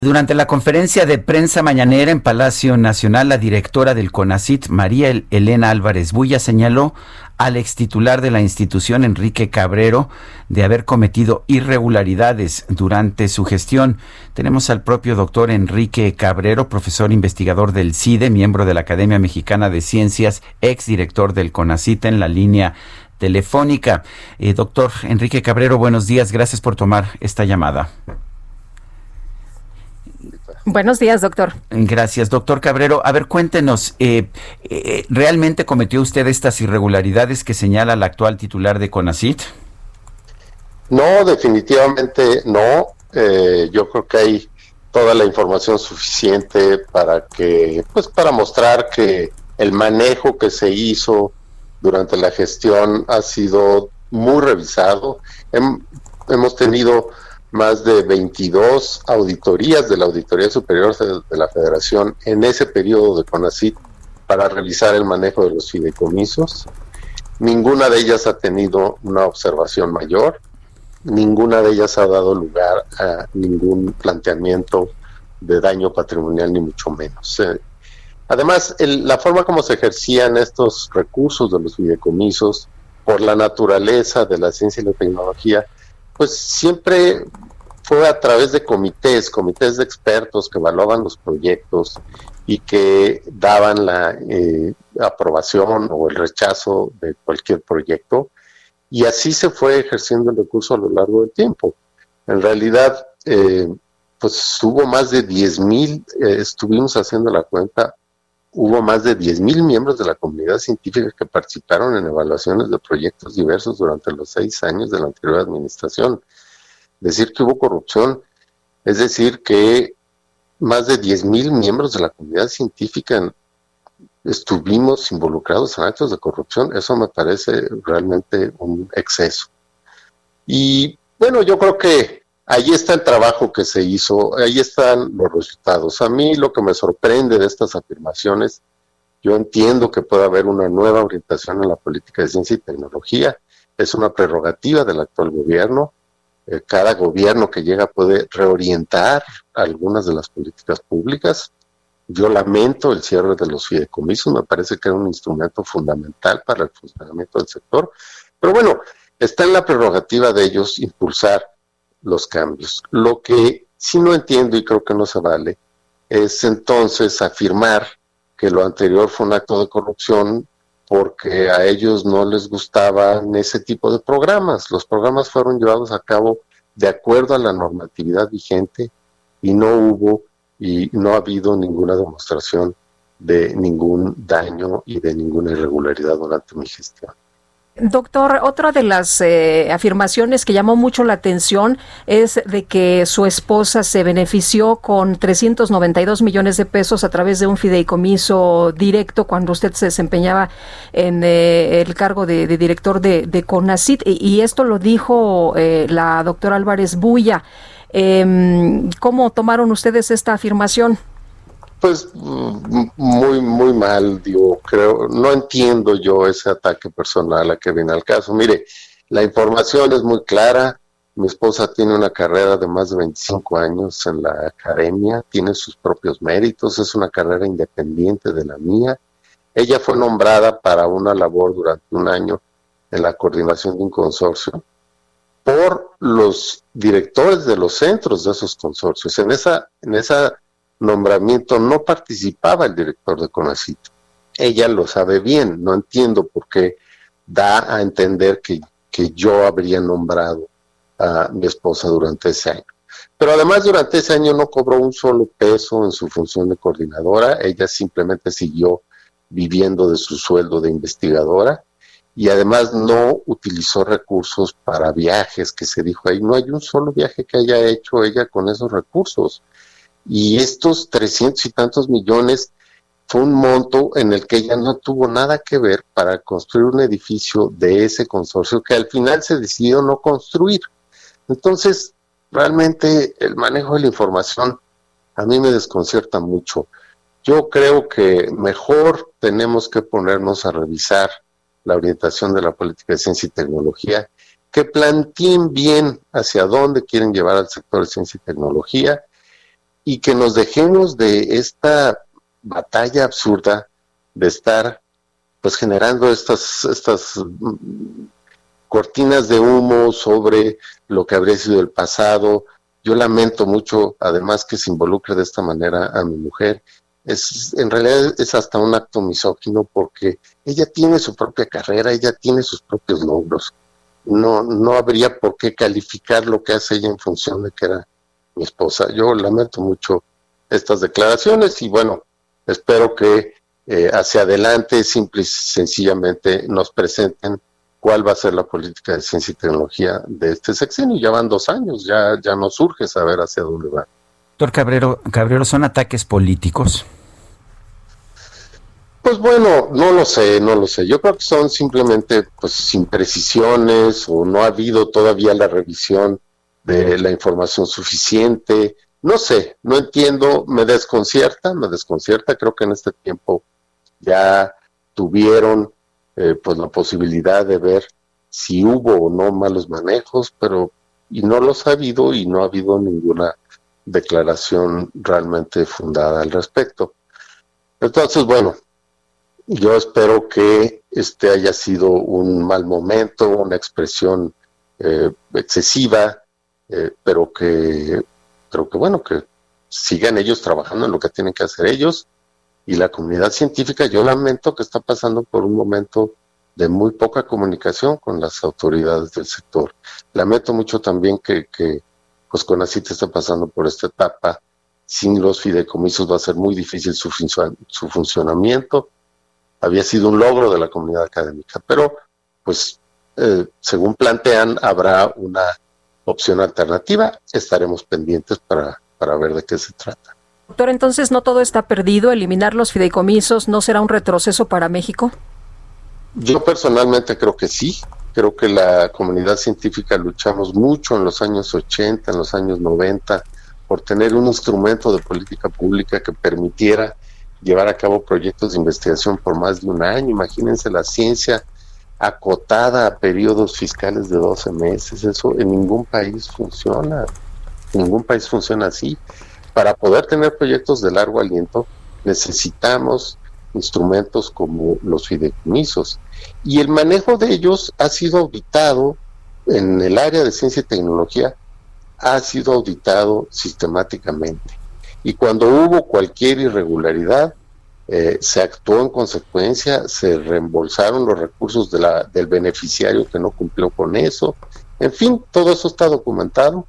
Durante la conferencia de prensa mañanera en Palacio Nacional, la directora del CONACIT, María Elena Álvarez Bulla, señaló al ex titular de la institución, Enrique Cabrero, de haber cometido irregularidades durante su gestión. Tenemos al propio doctor Enrique Cabrero, profesor investigador del CIDE, miembro de la Academia Mexicana de Ciencias, ex director del CONACIT en la línea telefónica. Eh, doctor Enrique Cabrero, buenos días. Gracias por tomar esta llamada. Buenos días, doctor. Gracias, doctor Cabrero. A ver, cuéntenos, eh, eh, ¿realmente cometió usted estas irregularidades que señala la actual titular de CONACIT? No, definitivamente no. Eh, yo creo que hay toda la información suficiente para que, pues, para mostrar que el manejo que se hizo durante la gestión ha sido muy revisado. hemos tenido más de 22 auditorías de la Auditoría Superior de la Federación en ese periodo de CONACIT para revisar el manejo de los fideicomisos. Ninguna de ellas ha tenido una observación mayor, ninguna de ellas ha dado lugar a ningún planteamiento de daño patrimonial, ni mucho menos. Eh, además, la forma como se ejercían estos recursos de los fideicomisos, por la naturaleza de la ciencia y la tecnología, pues siempre fue a través de comités, comités de expertos que evaluaban los proyectos y que daban la eh, aprobación o el rechazo de cualquier proyecto. Y así se fue ejerciendo el recurso a lo largo del tiempo. En realidad, eh, pues hubo más de 10 mil, eh, estuvimos haciendo la cuenta, hubo más de 10 mil miembros de la comunidad científica que participaron en evaluaciones de proyectos diversos durante los seis años de la anterior administración. Decir que hubo corrupción es decir que más de 10 mil miembros de la comunidad científica estuvimos involucrados en actos de corrupción. Eso me parece realmente un exceso. Y bueno, yo creo que ahí está el trabajo que se hizo, ahí están los resultados. A mí lo que me sorprende de estas afirmaciones, yo entiendo que puede haber una nueva orientación en la política de ciencia y tecnología, es una prerrogativa del actual gobierno. Eh, cada gobierno que llega puede reorientar algunas de las políticas públicas. Yo lamento el cierre de los fideicomisos, me parece que era un instrumento fundamental para el funcionamiento del sector, pero bueno, está en la prerrogativa de ellos impulsar los cambios. Lo que sí no entiendo y creo que no se vale es entonces afirmar que lo anterior fue un acto de corrupción porque a ellos no les gustaban ese tipo de programas. Los programas fueron llevados a cabo de acuerdo a la normatividad vigente y no hubo y no ha habido ninguna demostración de ningún daño y de ninguna irregularidad durante mi gestión. Doctor, otra de las eh, afirmaciones que llamó mucho la atención es de que su esposa se benefició con 392 millones de pesos a través de un fideicomiso directo cuando usted se desempeñaba en eh, el cargo de, director de, de CONACIT y, esto lo dijo eh, la doctora Álvarez Bulla. Em, ¿Cómo tomaron ustedes esta afirmación? Pues muy, muy mal, digo, creo, no entiendo yo ese ataque personal a que viene al caso. Mire, la información es muy clara, mi esposa tiene una carrera de más de 25 años en la academia, tiene sus propios méritos, es una carrera independiente de la mía. Ella fue nombrada para una labor durante un año en la coordinación de un consorcio por los directores de los centros de esos consorcios. En esa, en esa nombramiento no participaba el director de CONACIT. Ella lo sabe bien, no entiendo por qué da a entender que, que yo habría nombrado a mi esposa durante ese año. Pero además durante ese año no cobró un solo peso en su función de coordinadora, ella simplemente siguió viviendo de su sueldo de investigadora y además no utilizó recursos para viajes, que se dijo ahí, no hay un solo viaje que haya hecho ella con esos recursos. Y estos trescientos y tantos millones fue un monto en el que ella no tuvo nada que ver para construir un edificio de ese consorcio que al final se decidió no construir. Entonces, realmente el manejo de la información a mí me desconcierta mucho. Yo creo que mejor tenemos que ponernos a revisar la orientación de la política de ciencia y tecnología, que planteen bien hacia dónde quieren llevar al sector de ciencia y tecnología y que nos dejemos de esta batalla absurda de estar pues generando estas, estas mm, cortinas de humo sobre lo que habría sido el pasado. Yo lamento mucho, además, que se involucre de esta manera a mi mujer. Es, en realidad es hasta un acto misógino porque ella tiene su propia carrera, ella tiene sus propios logros. No, no habría por qué calificar lo que hace ella en función de que era mi esposa. Yo lamento mucho estas declaraciones y bueno, espero que eh, hacia adelante simple y sencillamente nos presenten cuál va a ser la política de ciencia y tecnología de este sexenio. Ya van dos años, ya, ya nos surge saber hacia dónde va. Doctor Cabrero, Cabrero, ¿son ataques políticos? Pues bueno, no lo sé, no lo sé. Yo creo que son simplemente pues imprecisiones o no ha habido todavía la revisión de la información suficiente no sé, no entiendo, me desconcierta, me desconcierta, creo que en este tiempo ya tuvieron eh, pues la posibilidad de ver si hubo o no malos manejos, pero y no los ha habido y no ha habido ninguna declaración realmente fundada al respecto. Entonces, bueno, yo espero que este haya sido un mal momento, una expresión eh, excesiva, eh, pero que pero que bueno, que sigan ellos trabajando en lo que tienen que hacer ellos y la comunidad científica, yo lamento que está pasando por un momento de muy poca comunicación con las autoridades del sector. Lamento mucho también que, que pues CONACIT está pasando por esta etapa. Sin los fideicomisos va a ser muy difícil su, su funcionamiento. Había sido un logro de la comunidad académica, pero pues eh, según plantean habrá una opción alternativa, estaremos pendientes para, para ver de qué se trata. Doctor, entonces no todo está perdido, eliminar los fideicomisos no será un retroceso para México. Yo personalmente creo que sí, creo que la comunidad científica luchamos mucho en los años 80, en los años 90, por tener un instrumento de política pública que permitiera llevar a cabo proyectos de investigación por más de un año. Imagínense la ciencia acotada a periodos fiscales de 12 meses. Eso en ningún país funciona. Ningún país funciona así. Para poder tener proyectos de largo aliento necesitamos instrumentos como los fideicomisos. Y el manejo de ellos ha sido auditado en el área de ciencia y tecnología, ha sido auditado sistemáticamente. Y cuando hubo cualquier irregularidad, eh, se actuó en consecuencia, se reembolsaron los recursos de la, del beneficiario que no cumplió con eso. En fin, todo eso está documentado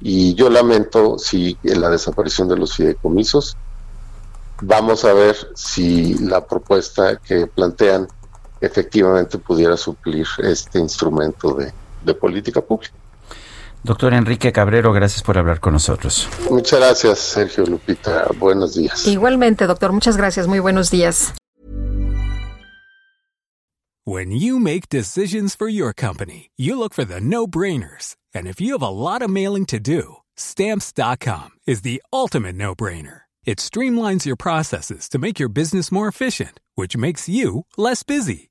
y yo lamento si la desaparición de los fideicomisos. Vamos a ver si la propuesta que plantean efectivamente pudiera suplir este instrumento de política pública. Doctor Enrique Cabrero, gracias por hablar con nosotros. Muchas gracias, Sergio Lupita. Buenos días. Igualmente, doctor, muchas gracias. Muy buenos días. When you make decisions for your company, you look for the no-brainers. And if you have a lot of mailing to do, stamps.com is the ultimate no-brainer. It streamlines your processes to make your business more efficient, which makes you less busy.